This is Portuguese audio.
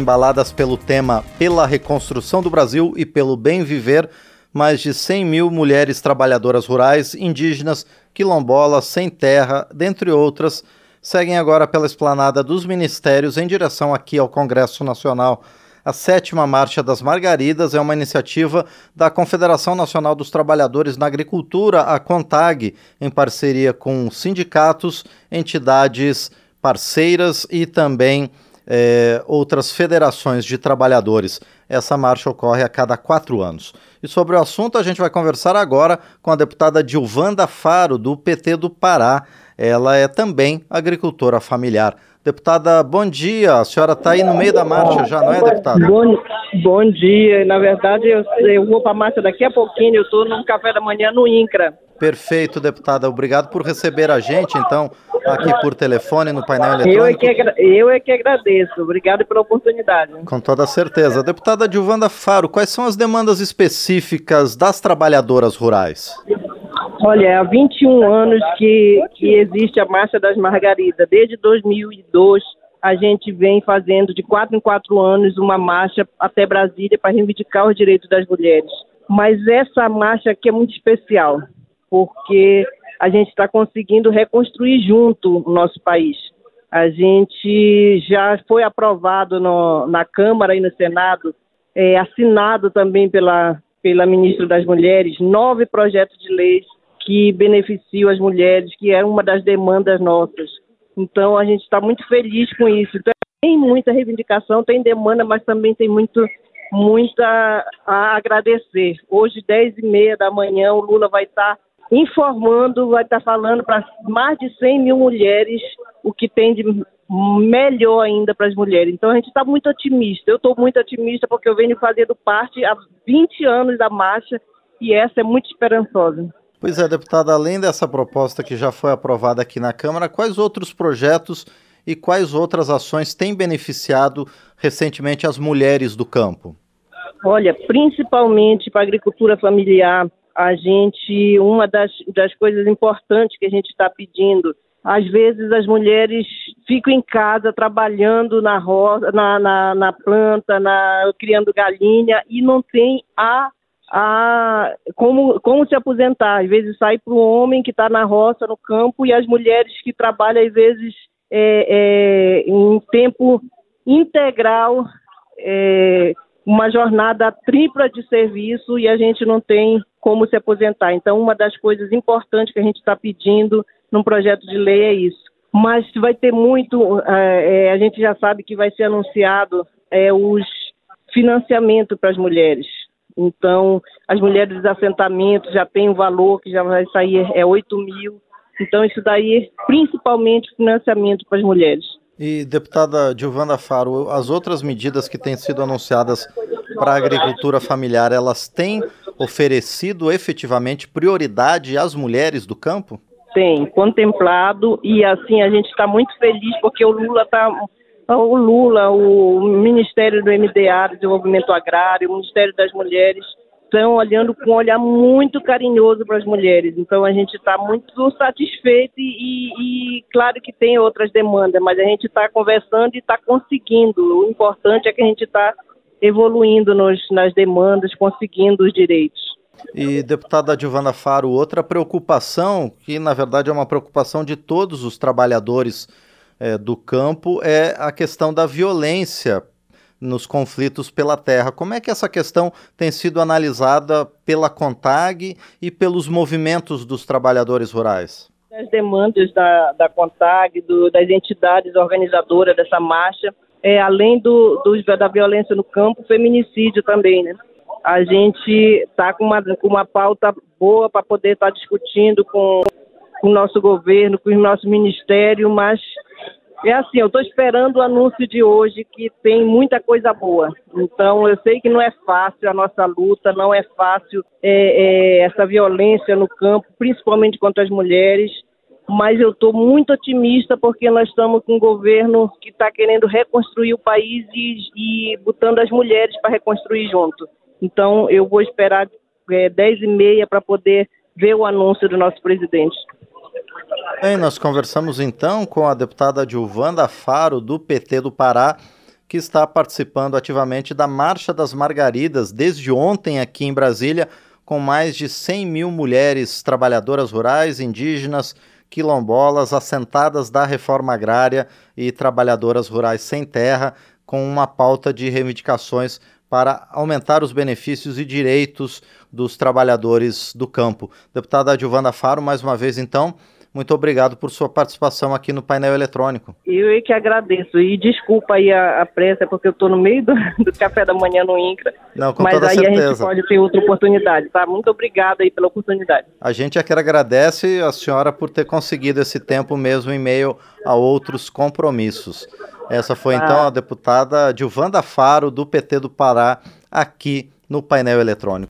Embaladas pelo tema Pela Reconstrução do Brasil e pelo Bem Viver, mais de 100 mil mulheres trabalhadoras rurais, indígenas, quilombolas, sem terra, dentre outras, seguem agora pela esplanada dos ministérios em direção aqui ao Congresso Nacional. A sétima Marcha das Margaridas é uma iniciativa da Confederação Nacional dos Trabalhadores na Agricultura, a CONTAG, em parceria com sindicatos, entidades parceiras e também é, outras federações de trabalhadores. Essa marcha ocorre a cada quatro anos. E sobre o assunto, a gente vai conversar agora com a deputada Dilvanda Faro, do PT do Pará. Ela é também agricultora familiar. Deputada, bom dia. A senhora está aí no meio da marcha já, não é, deputada? Bom, bom dia. Na verdade, eu, eu vou para a marcha daqui a pouquinho. Eu estou num café da manhã no INCRA. Perfeito, deputada. Obrigado por receber a gente, então, aqui por telefone no painel eletrônico. Eu é que, eu é que agradeço. Obrigado pela oportunidade. Com toda certeza. Deputada Dilvanda Faro, quais são as demandas específicas das trabalhadoras rurais? Olha, há 21 anos que, que existe a Marcha das Margaridas. Desde 2002, a gente vem fazendo de quatro em quatro anos uma marcha até Brasília para reivindicar os direitos das mulheres. Mas essa marcha aqui é muito especial, porque a gente está conseguindo reconstruir junto o nosso país. A gente já foi aprovado no, na Câmara e no Senado, é, assinado também pela, pela ministra das Mulheres, nove projetos de leis que beneficiam as mulheres, que é uma das demandas nossas. Então, a gente está muito feliz com isso. Então, tem muita reivindicação, tem demanda, mas também tem muito, muita a agradecer. Hoje, 10 e meia da manhã, o Lula vai estar tá informando, vai estar tá falando para mais de 100 mil mulheres o que tem de melhor ainda para as mulheres. Então a gente está muito otimista. Eu estou muito otimista porque eu venho fazendo parte há 20 anos da marcha e essa é muito esperançosa. Pois é, deputada, além dessa proposta que já foi aprovada aqui na Câmara, quais outros projetos e quais outras ações têm beneficiado recentemente as mulheres do campo? Olha, principalmente para a agricultura familiar, a gente, uma das, das coisas importantes que a gente está pedindo, às vezes as mulheres ficam em casa trabalhando na roça, na, na, na planta, na, criando galinha e não tem a a como, como se aposentar. Às vezes sai para o homem que está na roça, no campo, e as mulheres que trabalham, às vezes, é, é, em tempo integral, é, uma jornada tripla de serviço e a gente não tem como se aposentar. Então, uma das coisas importantes que a gente está pedindo num projeto de lei é isso. Mas vai ter muito, é, é, a gente já sabe que vai ser anunciado é, os financiamento para as mulheres. Então, as mulheres dos assentamentos já têm um valor que já vai sair, é 8 mil. Então, isso daí, principalmente financiamento para as mulheres. E, deputada Giovana Faro, as outras medidas que têm sido anunciadas para a agricultura familiar, elas têm oferecido efetivamente prioridade às mulheres do campo? Tem, contemplado, e assim a gente está muito feliz porque o Lula está o Lula, o Ministério do MDA, do Desenvolvimento Agrário, o Ministério das Mulheres, estão olhando com um olhar muito carinhoso para as mulheres. Então a gente está muito satisfeito e, e, claro que tem outras demandas, mas a gente está conversando e está conseguindo. O importante é que a gente está evoluindo nos, nas demandas, conseguindo os direitos. E deputada Giovana Faro, outra preocupação, que na verdade é uma preocupação de todos os trabalhadores é, do campo é a questão da violência nos conflitos pela terra. Como é que essa questão tem sido analisada pela CONTAG e pelos movimentos dos trabalhadores rurais? As demandas da, da CONTAG, do, das entidades organizadoras dessa marcha, é, além do, do, da violência no campo, feminicídio também, né? A gente está com uma, com uma pauta boa para poder estar tá discutindo com, com o nosso governo, com o nosso ministério, mas é assim, eu estou esperando o anúncio de hoje que tem muita coisa boa. Então, eu sei que não é fácil a nossa luta, não é fácil é, é, essa violência no campo, principalmente contra as mulheres. Mas eu estou muito otimista porque nós estamos com um governo que está querendo reconstruir o país e, e botando as mulheres para reconstruir junto. Então, eu vou esperar é, 10 e meia para poder ver o anúncio do nosso presidente. Bem, nós conversamos então com a deputada Gilvanda Faro, do PT do Pará, que está participando ativamente da Marcha das Margaridas desde ontem aqui em Brasília, com mais de 100 mil mulheres trabalhadoras rurais, indígenas, quilombolas, assentadas da reforma agrária e trabalhadoras rurais sem terra, com uma pauta de reivindicações para aumentar os benefícios e direitos dos trabalhadores do campo. Deputada Giovana Faro, mais uma vez então, muito obrigado por sua participação aqui no painel eletrônico. Eu é que agradeço. E desculpa aí a, a pressa, porque eu estou no meio do, do, café da manhã no INCRA. Não, com mas toda aí certeza. a gente pode ter outra oportunidade, tá? Muito obrigada aí pela oportunidade. A gente é que agradece a senhora por ter conseguido esse tempo mesmo em meio a outros compromissos. Essa foi ah. então a deputada Dilvanda Faro, do PT do Pará, aqui no painel eletrônico.